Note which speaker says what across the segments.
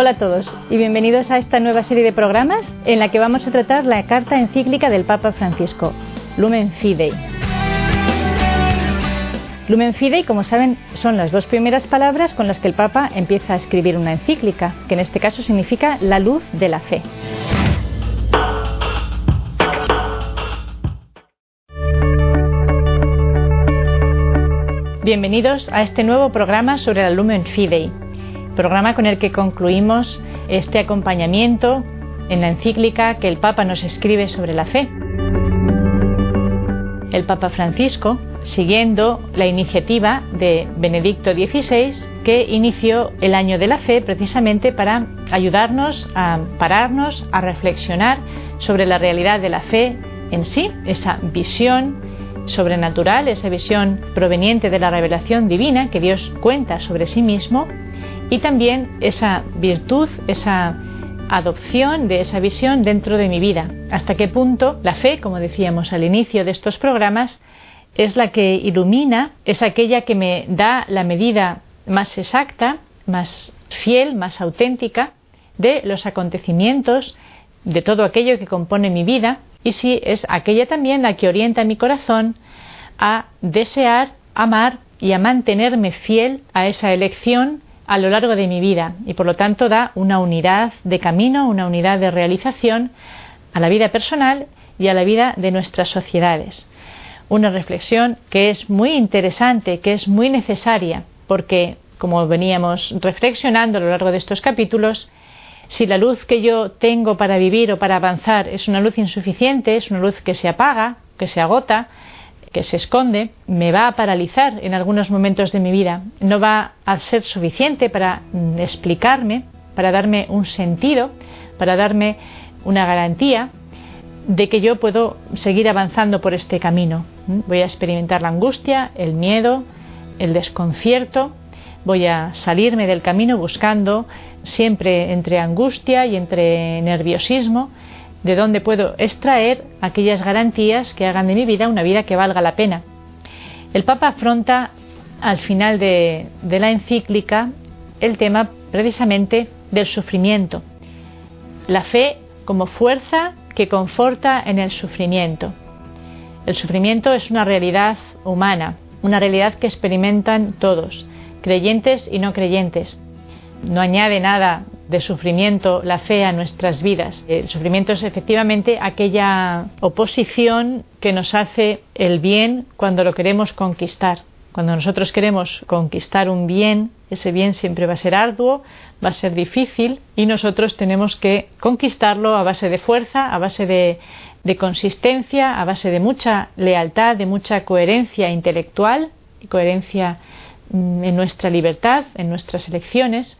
Speaker 1: Hola a todos y bienvenidos a esta nueva serie de programas en la que vamos a tratar la carta encíclica del Papa Francisco, Lumen Fidei. Lumen Fidei, como saben, son las dos primeras palabras con las que el Papa empieza a escribir una encíclica, que en este caso significa la luz de la fe. Bienvenidos a este nuevo programa sobre la Lumen Fidei, programa con el que concluimos este acompañamiento en la encíclica que el Papa nos escribe sobre la fe. El Papa Francisco, siguiendo la iniciativa de Benedicto XVI, que inició el año de la fe precisamente para ayudarnos a pararnos, a reflexionar sobre la realidad de la fe en sí, esa visión sobrenatural, esa visión proveniente de la revelación divina que Dios cuenta sobre sí mismo y también esa virtud, esa adopción de esa visión dentro de mi vida. Hasta qué punto la fe, como decíamos al inicio de estos programas, es la que ilumina, es aquella que me da la medida más exacta, más fiel, más auténtica de los acontecimientos, de todo aquello que compone mi vida y si es aquella también la que orienta mi corazón a desear, amar y a mantenerme fiel a esa elección a lo largo de mi vida y por lo tanto da una unidad de camino, una unidad de realización a la vida personal y a la vida de nuestras sociedades. Una reflexión que es muy interesante, que es muy necesaria, porque, como veníamos reflexionando a lo largo de estos capítulos, si la luz que yo tengo para vivir o para avanzar es una luz insuficiente, es una luz que se apaga, que se agota, que se esconde, me va a paralizar en algunos momentos de mi vida. No va a ser suficiente para mm, explicarme, para darme un sentido, para darme una garantía de que yo puedo seguir avanzando por este camino. ¿Mm? Voy a experimentar la angustia, el miedo, el desconcierto, voy a salirme del camino buscando siempre entre angustia y entre nerviosismo, de dónde puedo extraer aquellas garantías que hagan de mi vida una vida que valga la pena. El Papa afronta al final de, la encíclica el tema precisamente del sufrimiento. La fe como fuerza que conforta en el sufrimiento. El sufrimiento es una realidad humana, una realidad que experimentan todos, creyentes y no creyentes no añade nada de sufrimiento la fe a nuestras vidas. El sufrimiento es efectivamente aquella oposición que nos hace el bien cuando lo queremos conquistar. Cuando nosotros queremos conquistar un bien, ese bien siempre va a ser arduo, va a ser difícil y nosotros tenemos que conquistarlo a base de fuerza, a base de, consistencia, a base de mucha lealtad, de mucha coherencia intelectual y coherencia en nuestra libertad, en nuestras elecciones,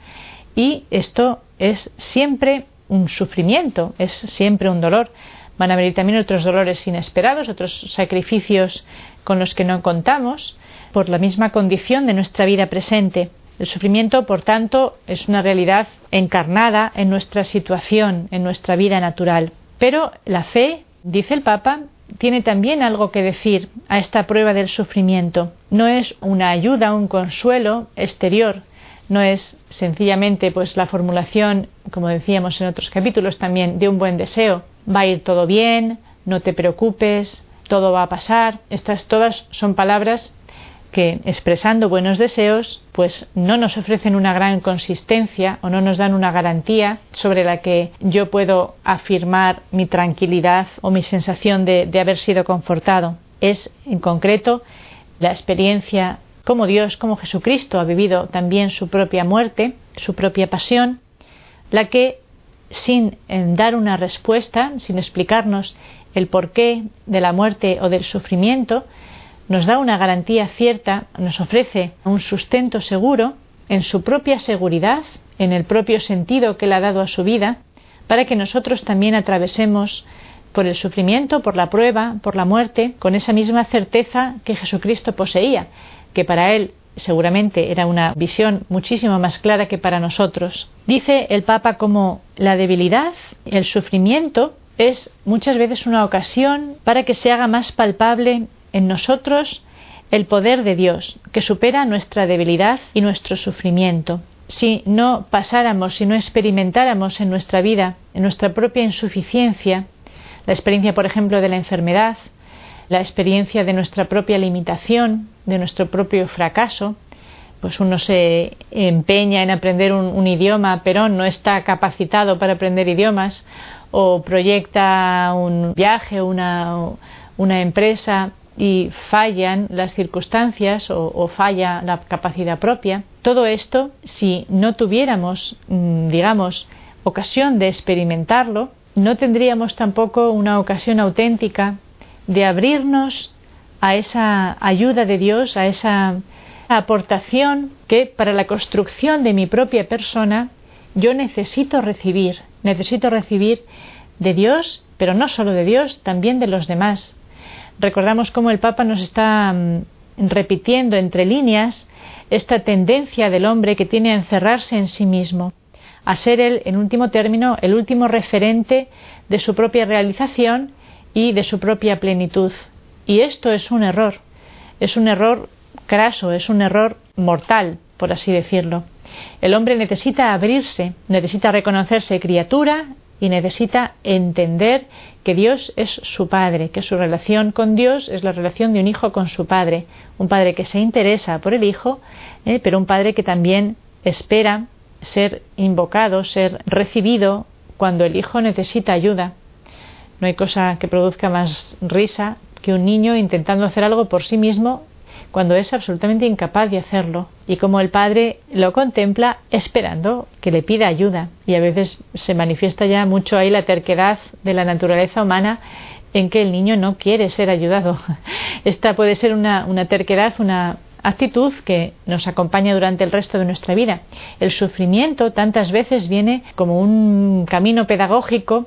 Speaker 1: y esto es siempre un sufrimiento, es siempre un dolor. Van a venir también otros dolores inesperados, otros sacrificios con los que no contamos, por la misma condición de nuestra vida presente. El sufrimiento, por tanto, es una realidad encarnada en nuestra situación, en nuestra vida natural. Pero la fe, dice el Papa, tiene también algo que decir a esta prueba del sufrimiento. No es una ayuda, un consuelo exterior, no es sencillamente pues la formulación, como decíamos en otros capítulos también, de un buen deseo. Va a ir todo bien, no te preocupes, todo va a pasar. Estas todas son palabras que expresando buenos deseos, pues no nos ofrecen una gran consistencia o no nos dan una garantía sobre la que yo puedo afirmar mi tranquilidad o mi sensación de, de haber sido confortado. Es, en concreto, la experiencia como Dios, como Jesucristo ha vivido también su propia muerte, su propia pasión, la que, sin dar una respuesta, sin explicarnos el porqué de la muerte o del sufrimiento, nos da una garantía cierta, nos ofrece un sustento seguro en su propia seguridad, en el propio sentido que le ha dado a su vida, para que nosotros también atravesemos por el sufrimiento, por la prueba, por la muerte, con esa misma certeza que Jesucristo poseía, que para él seguramente era una visión muchísimo más clara que para nosotros. Dice el Papa como la debilidad, el sufrimiento, es muchas veces una ocasión para que se haga más palpable en nosotros el poder de Dios, que supera nuestra debilidad y nuestro sufrimiento. si no pasáramos, si no experimentáramos en nuestra vida, en nuestra propia insuficiencia, la experiencia, por ejemplo, de la enfermedad, la experiencia de nuestra propia limitación, de nuestro propio fracaso, pues uno se empeña en aprender un, idioma, pero no está capacitado para aprender idiomas, o proyecta un viaje, una, una empresa y fallan las circunstancias o, falla la capacidad propia. Todo esto, si no tuviéramos, mm, digamos, ocasión de experimentarlo, no tendríamos tampoco una ocasión auténtica de abrirnos a esa ayuda de Dios, a esa aportación que para la construcción de mi propia persona yo necesito recibir, necesito recibir de Dios, pero no solo de Dios, también de los demás. Recordamos cómo el Papa nos está mm, repitiendo entre líneas esta tendencia del hombre que tiene a encerrarse en sí mismo, a ser el, en último término, el último referente de su propia realización y de su propia plenitud. Y esto es un error, es un error craso, es un error mortal, por así decirlo. El hombre necesita abrirse, necesita reconocerse criatura y necesita entender que Dios es su padre, que su relación con Dios es la relación de un hijo con su padre, un padre que se interesa por el hijo, eh, pero un padre que también espera ser invocado, ser recibido cuando el hijo necesita ayuda. No hay cosa que produzca más risa que un niño intentando hacer algo por sí mismo cuando es absolutamente incapaz de hacerlo y como el padre lo contempla esperando que le pida ayuda y a veces se manifiesta ya mucho ahí la terquedad de la naturaleza humana en que el niño no quiere ser ayudado. Esta puede ser una, una terquedad, una actitud que nos acompaña durante el resto de nuestra vida. El sufrimiento tantas veces viene como un camino pedagógico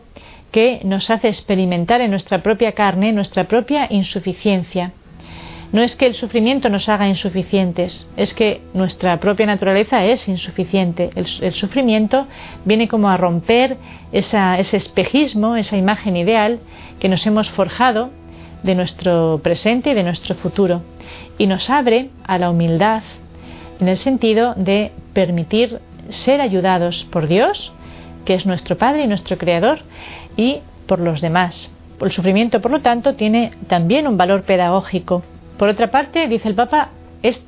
Speaker 1: que nos hace experimentar en nuestra propia carne nuestra propia insuficiencia. No es que el sufrimiento nos haga insuficientes, es que nuestra propia naturaleza es insuficiente. El, sufrimiento viene como a romper ese espejismo, esa imagen ideal que nos hemos forjado de nuestro presente y de nuestro futuro y nos abre a la humildad en el sentido de permitir ser ayudados por Dios, que es nuestro Padre y nuestro Creador, y por los demás. El sufrimiento, por lo tanto, tiene también un valor pedagógico por otra parte, dice el Papa,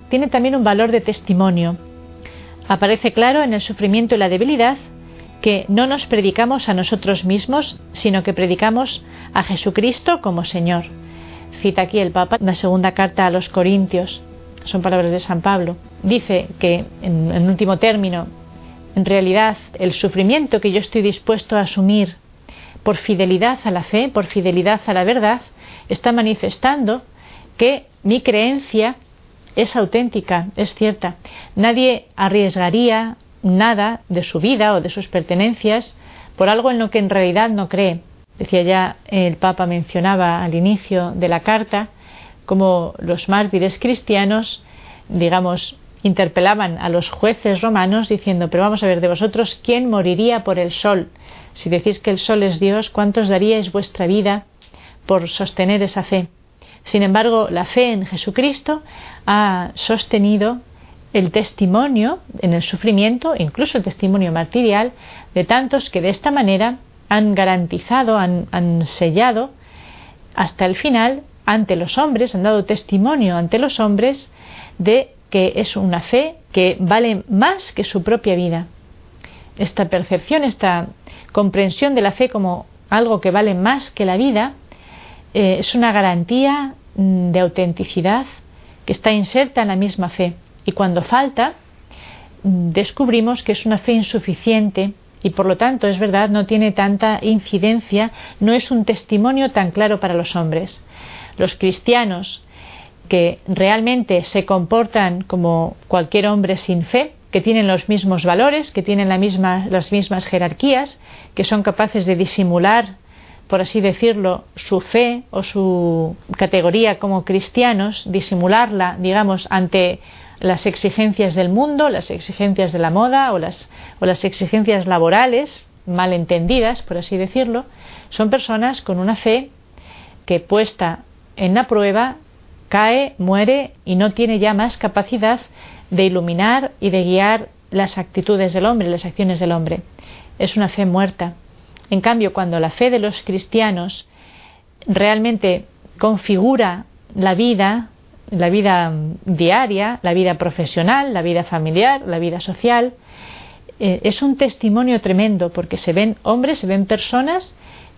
Speaker 1: tiene también un valor de testimonio. Aparece claro en el sufrimiento y la debilidad que no nos predicamos a nosotros mismos, sino que predicamos a Jesucristo como Señor. Cita aquí el Papa la segunda carta a los Corintios. Son palabras de San Pablo. Dice que, en, en último término, en realidad el sufrimiento que yo estoy dispuesto a asumir por fidelidad a la fe, por fidelidad a la verdad, está manifestando que mi creencia es auténtica, es cierta. Nadie arriesgaría nada de su vida o de sus pertenencias por algo en lo que en realidad no cree. Decía ya el Papa mencionaba al inicio de la carta como los mártires cristianos, digamos, interpelaban a los jueces romanos diciendo, pero vamos a ver, de vosotros, ¿quién moriría por el sol? Si decís que el sol es Dios, ¿cuántos daríais vuestra vida por sostener esa fe? Sin embargo, la fe en Jesucristo ha sostenido el testimonio en el sufrimiento, incluso el testimonio martirial, de tantos que de esta manera han garantizado, han, sellado hasta el final ante los hombres, han dado testimonio ante los hombres de que es una fe que vale más que su propia vida. Esta percepción, esta comprensión de la fe como algo que vale más que la vida, eh, es una garantía mm, de autenticidad que está inserta en la misma fe. Y cuando falta, mm, descubrimos que es una fe insuficiente y por lo tanto es verdad, no tiene tanta incidencia, no es un testimonio tan claro para los hombres. Los cristianos que realmente se comportan como cualquier hombre sin fe, que tienen los mismos valores, que tienen la misma, las mismas jerarquías, que son capaces de disimular por así decirlo, su fe o su categoría como cristianos, disimularla, digamos, ante las exigencias del mundo, las exigencias de la moda o las, o las exigencias laborales, mal entendidas, por así decirlo, son personas con una fe que puesta en la prueba cae, muere y no tiene ya más capacidad de iluminar y de guiar las actitudes del hombre, las acciones del hombre. Es una fe muerta. En cambio, cuando la fe de los cristianos realmente configura la vida, la vida diaria, la vida profesional, la vida familiar, la vida social, eh, es un testimonio tremendo porque se ven hombres, se ven personas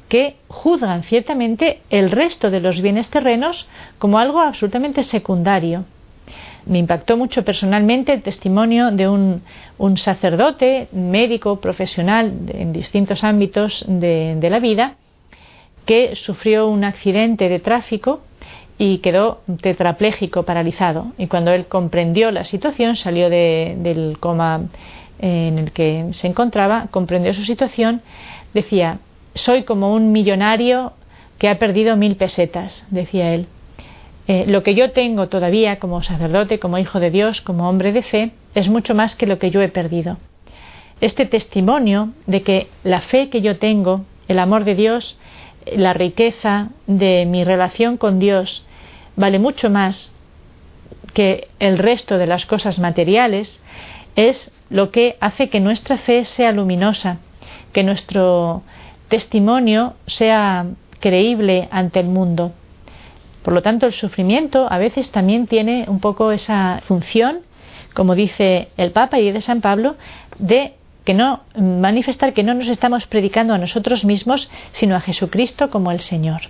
Speaker 1: que juzgan ciertamente el resto de los bienes terrenos como algo absolutamente secundario. Me impactó mucho personalmente el testimonio de un, sacerdote, médico, profesional en distintos ámbitos de, la vida, que sufrió un accidente de tráfico y quedó tetrapléjico, paralizado. Y cuando él comprendió la situación, salió del coma en el que se encontraba, comprendió su situación, decía, soy como un millonario que ha perdido mil pesetas, decía él. Eh, lo que yo tengo todavía como sacerdote, como hijo de Dios, como hombre de fe, es mucho más que lo que yo he perdido. Este testimonio de que la fe que yo tengo, el amor de Dios, la riqueza de mi relación con Dios, vale mucho más que el resto de las cosas materiales, es lo que hace que nuestra fe sea luminosa, que nuestro testimonio sea creíble ante el mundo. Por lo tanto, el sufrimiento a veces también tiene un poco esa función, como dice el Papa y de San Pablo, de que no manifestar que no nos estamos predicando a nosotros mismos, sino a Jesucristo como el Señor.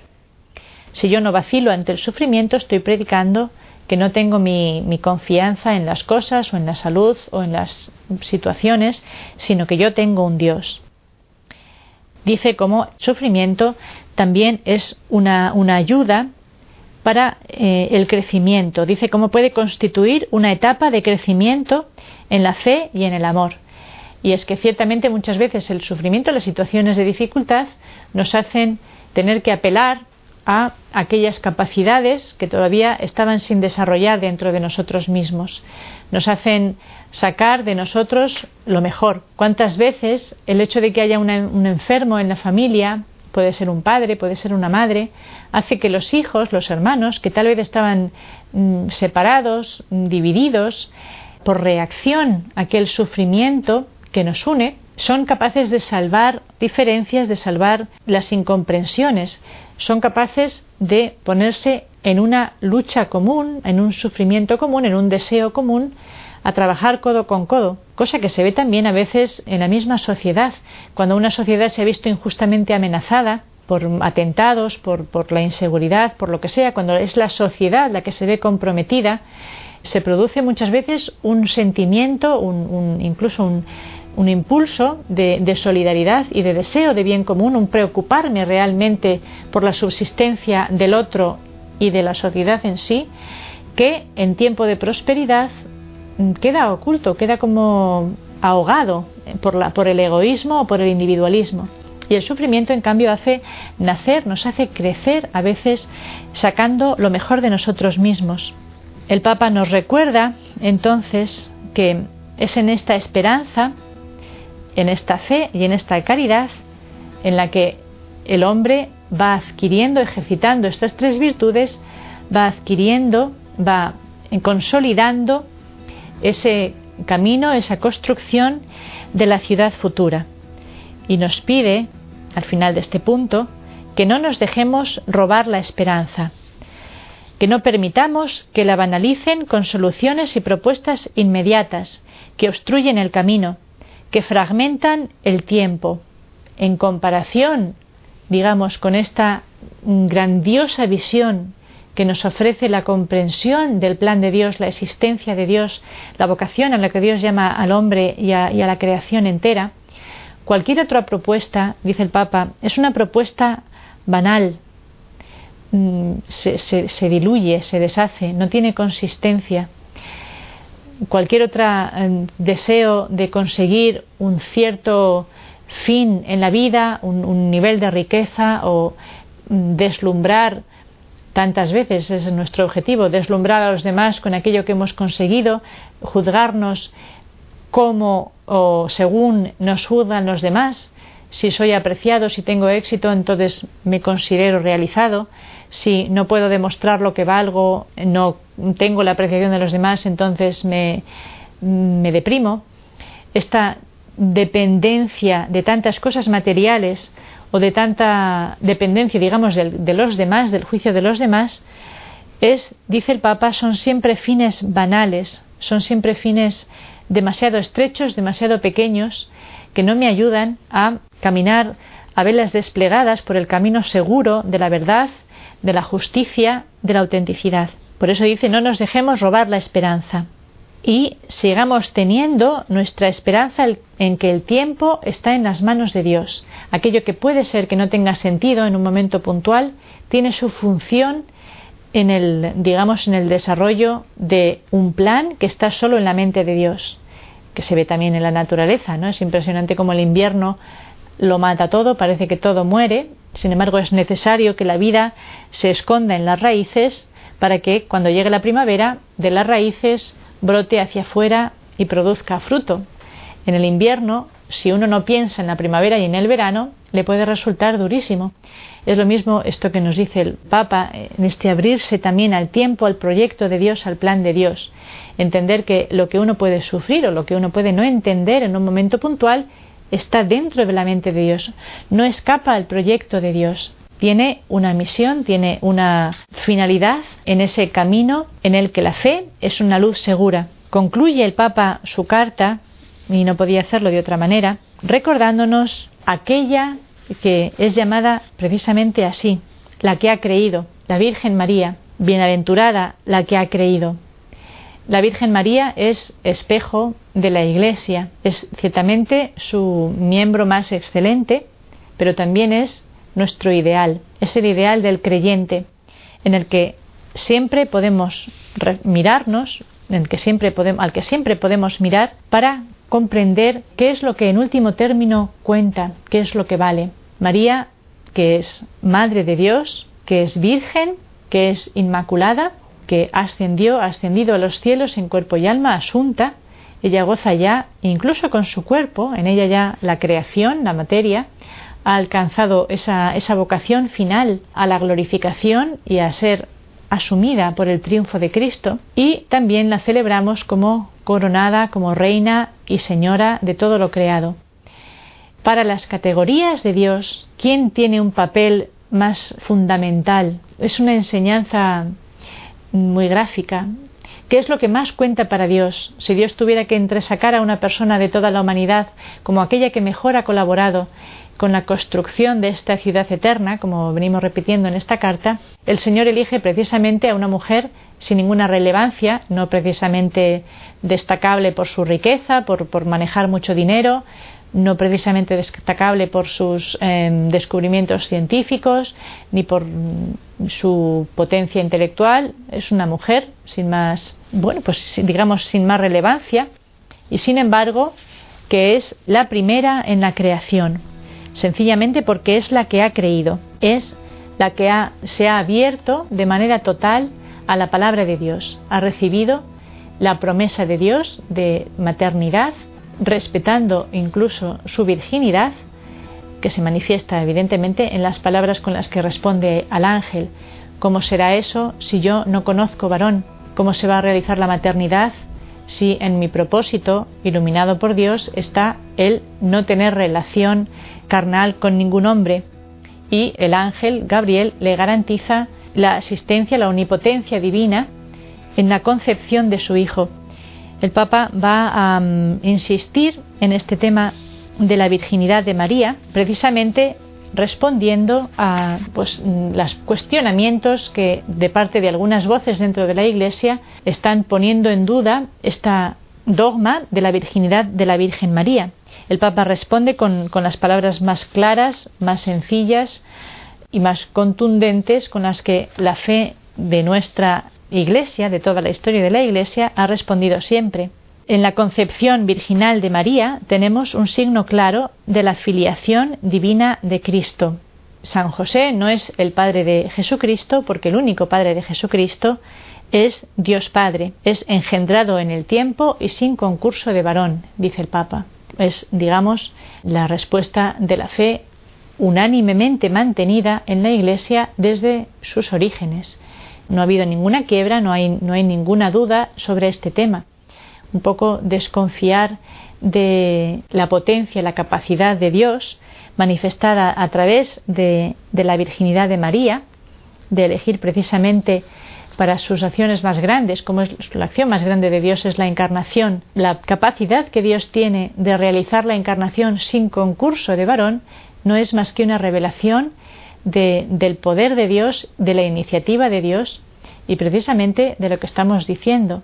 Speaker 1: Si yo no vacilo ante el sufrimiento, estoy predicando que no tengo mi, confianza en las cosas o en la salud o en las situaciones, sino que yo tengo un Dios. Dice como sufrimiento también es una ayuda para eh, el crecimiento. Dice cómo puede constituir una etapa de crecimiento en la fe y en el amor. Y es que ciertamente muchas veces el sufrimiento, las situaciones de dificultad, nos hacen tener que apelar a aquellas capacidades que todavía estaban sin desarrollar dentro de nosotros mismos. Nos hacen sacar de nosotros lo mejor. ¿Cuántas veces el hecho de que haya un enfermo en la familia, puede ser un padre, puede ser una madre, hace que los hijos, los hermanos, que tal vez estaban mm, separados, mm, divididos, por reacción a aquel sufrimiento que nos une, son capaces de salvar diferencias, de salvar las incomprensiones, son capaces de ponerse en una lucha común, en un sufrimiento común, en un deseo común, a trabajar codo con codo, cosa que se ve también a veces en la misma sociedad, cuando una sociedad se ha visto injustamente amenazada por atentados, por, la inseguridad, por lo que sea, cuando es la sociedad la que se ve comprometida, se produce muchas veces un sentimiento, un, incluso un, impulso de, de, solidaridad y de deseo de bien común, un preocuparme realmente por la subsistencia del otro y de la sociedad en sí, que en tiempo de prosperidad queda oculto, queda como ahogado por, el egoísmo o por el individualismo. Y el sufrimiento, en cambio, hace nacer, nos hace crecer, a veces sacando lo mejor de nosotros mismos. El Papa nos recuerda, entonces, que es en esta esperanza, en esta fe y en esta caridad en la que el hombre va adquiriendo, ejercitando estas tres virtudes, va adquiriendo, va consolidando ese camino, esa construcción de la ciudad futura. Y nos pide, al final de este punto, que no nos dejemos robar la esperanza, que no permitamos que la banalicen con soluciones y propuestas inmediatas que obstruyen el camino, que fragmentan el tiempo, en comparación, digamos, con esta grandiosa visión que nos ofrece la comprensión del plan de Dios, la existencia de Dios, la vocación a la que Dios llama al hombre y a, la creación entera, cualquier otra propuesta, dice el Papa, es una propuesta banal, mm, se, diluye, se deshace, no tiene consistencia. Cualquier otro mm, deseo de conseguir un cierto fin en la vida, un nivel de riqueza o mm, deslumbrar tantas veces es nuestro objetivo, deslumbrar a los demás con aquello que hemos conseguido, juzgarnos como o según nos juzgan los demás. Si soy apreciado, si tengo éxito, entonces me considero realizado. Si no puedo demostrar lo que valgo, no tengo la apreciación de los demás, entonces me, me deprimo. esta dependencia de tantas cosas materiales o de tanta dependencia, digamos, de, los demás, del juicio de los demás, es, dice el Papa, son siempre fines banales, son siempre fines demasiado estrechos, demasiado pequeños, que no me ayudan a caminar a velas desplegadas por el camino seguro de la verdad, de la justicia, de la autenticidad. Por eso dice, no nos dejemos robar la esperanza y sigamos teniendo nuestra esperanza en que el tiempo está en las manos de Dios. Aquello que puede ser que no tenga sentido en un momento puntual tiene su función en el, digamos, en el desarrollo de un plan que está solo en la mente de Dios, que se ve también en la naturaleza, ¿no? Es impresionante como el invierno lo mata todo, parece que todo muere, sin embargo es necesario que la vida se esconda en las raíces para que cuando llegue la primavera de las raíces brote hacia afuera y produzca fruto. En el invierno, si uno no piensa en la primavera y en el verano, le puede resultar durísimo. Es lo mismo esto que nos dice el Papa, en este abrirse también al tiempo, al proyecto de Dios, al plan de Dios. Entender que lo que uno puede sufrir o lo que uno puede no entender en un momento puntual está dentro de la mente de Dios, no escapa al proyecto de Dios. Tiene una misión, tiene una finalidad en ese camino en el que la fe es una luz segura. Concluye el Papa su carta, y no podía hacerlo de otra manera, recordándonos aquella que es llamada precisamente así, la que ha creído, la Virgen María, bienaventurada la que ha creído. La Virgen María es espejo de la Iglesia, es ciertamente su miembro más excelente, pero también es nuestro ideal, es el ideal del creyente, en el que siempre podemos mirarnos, en el que siempre podemos, al que siempre podemos mirar para comprender qué es lo que en último término cuenta, qué es lo que vale. María, que es Madre de Dios, que es Virgen, que es Inmaculada, que ascendió, ascendido a los cielos en cuerpo y alma, asunta, ella goza ya, incluso con su cuerpo, en ella ya la creación, la materia, ha alcanzado esa, esa vocación final a la glorificación y a ser asumida por el triunfo de Cristo y también la celebramos como coronada como reina y señora de todo lo creado. Para las categorías de Dios, ¿quién tiene un papel más fundamental? Es una enseñanza muy gráfica. ¿Qué es lo que más cuenta para Dios? Si Dios tuviera que entresacar a una persona de toda la humanidad como aquella que mejor ha colaborado con la construcción de esta ciudad eterna, como venimos repitiendo en esta carta, el Señor elige precisamente a una mujer sin ninguna relevancia, no precisamente destacable por su riqueza, por, por manejar mucho dinero, no precisamente destacable por sus em, descubrimientos científicos ni por mm, su potencia intelectual, es una mujer sin más, bueno, pues digamos sin más relevancia y sin embargo que es la primera en la creación, sencillamente porque es la que ha creído, es la que se ha abierto de manera total a la palabra de Dios, ha recibido la promesa de Dios de maternidad, respetando incluso su virginidad, que se manifiesta evidentemente en las palabras con las que responde al ángel. ¿Cómo será eso si yo no conozco varón? ¿Cómo se va a realizar la maternidad si en mi propósito, iluminado por Dios, está el no tener relación carnal con ningún hombre? Y el ángel Gabriel le garantiza la asistencia, la omnipotencia divina en la concepción de su hijo el Papa va a mm, insistir en este tema de la virginidad de María, precisamente respondiendo a pues, los cuestionamientos que de parte de algunas voces dentro de la Iglesia están poniendo en duda esta dogma de la virginidad de la Virgen María. El Papa responde con, con las palabras más claras, más sencillas y más contundentes con las que la fe de nuestra Iglesia, de toda la historia de la Iglesia, ha respondido siempre. En la concepción virginal de María tenemos un signo claro de la filiación divina de Cristo. San José no es el Padre de Jesucristo, porque el único Padre de Jesucristo es Dios Padre, es engendrado en el tiempo y sin concurso de varón, dice el Papa. Es, digamos, la respuesta de la fe unánimemente mantenida en la Iglesia desde sus orígenes. No ha habido ninguna quiebra, no hay, no hay ninguna duda sobre este tema. Un poco desconfiar de la potencia, la capacidad de Dios manifestada a través de, la virginidad de María, de elegir precisamente para sus acciones más grandes, como es la acción más grande de Dios es la encarnación, la capacidad que Dios tiene de realizar la encarnación sin concurso de varón, no es más que una revelación del poder de Dios, de la iniciativa de Dios y precisamente de lo que estamos diciendo,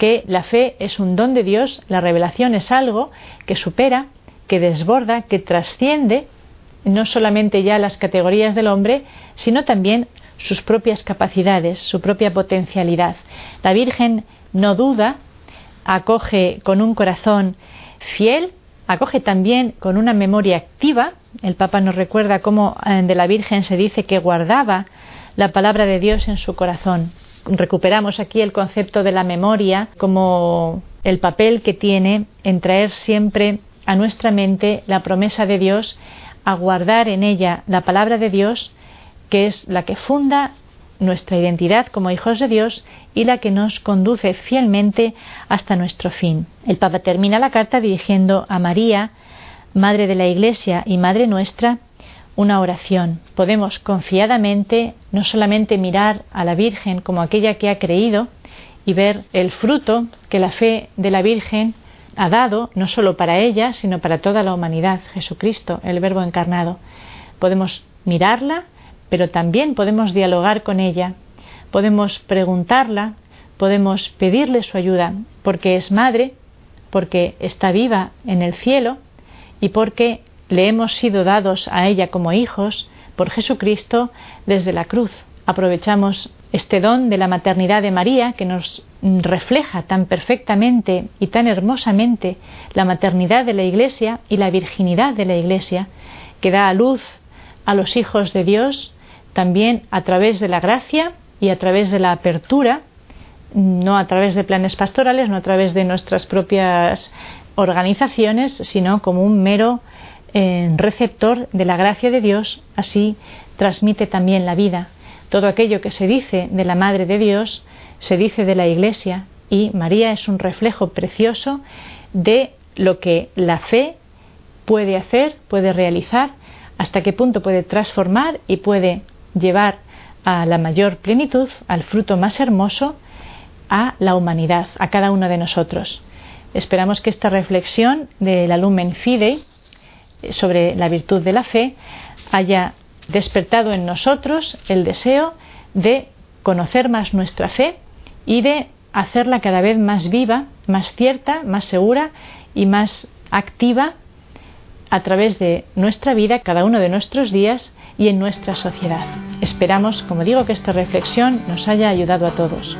Speaker 1: que la fe es un don de Dios, la revelación es algo que supera, que desborda, que trasciende no solamente ya las categorías del hombre, sino también sus propias capacidades, su propia potencialidad. La Virgen no duda, acoge con un corazón fiel, acoge también con una memoria activa. El Papa nos recuerda cómo eh, de la Virgen se dice que guardaba la palabra de Dios en su corazón. Recuperamos aquí el concepto de la memoria como el papel que tiene en traer siempre a nuestra mente la promesa de Dios, a guardar en ella la palabra de Dios que es la que funda nuestra identidad como hijos de Dios y la que nos conduce fielmente hasta nuestro fin. El Papa termina la carta dirigiendo a María, Madre de la Iglesia y Madre nuestra, una oración. Podemos confiadamente no solamente mirar a la Virgen como aquella que ha creído y ver el fruto que la fe de la Virgen ha dado, no solo para ella, sino para toda la humanidad, Jesucristo, el Verbo encarnado. Podemos mirarla, pero también podemos dialogar con ella, podemos preguntarla, podemos pedirle su ayuda, porque es madre, porque está viva en el cielo y porque le hemos sido dados a ella como hijos por Jesucristo desde la cruz. Aprovechamos este don de la maternidad de María que nos refleja tan perfectamente y tan hermosamente la maternidad de la Iglesia y la virginidad de la Iglesia, que da a luz a los hijos de Dios también a través de la gracia y a través de la apertura, no a través de planes pastorales, no a través de nuestras propias organizaciones, sino como un mero receptor de la gracia de Dios, así transmite también la vida. Todo aquello que se dice de la Madre de Dios se dice de la Iglesia y María es un reflejo precioso de lo que la fe puede hacer, puede realizar, hasta qué punto puede transformar y puede llevar a la mayor plenitud, al fruto más hermoso, a la humanidad, a cada uno de nosotros. Esperamos que esta reflexión de la Lumen Fidei sobre la virtud de la fe haya despertado en nosotros el deseo de conocer más nuestra fe y de hacerla cada vez más viva, más cierta, más segura y más activa a través de nuestra vida, cada uno de nuestros días y en nuestra sociedad. Esperamos, como digo, que esta reflexión nos haya ayudado a todos.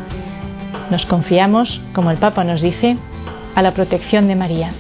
Speaker 1: Nos confiamos, como el Papa nos dice, a la protección de María.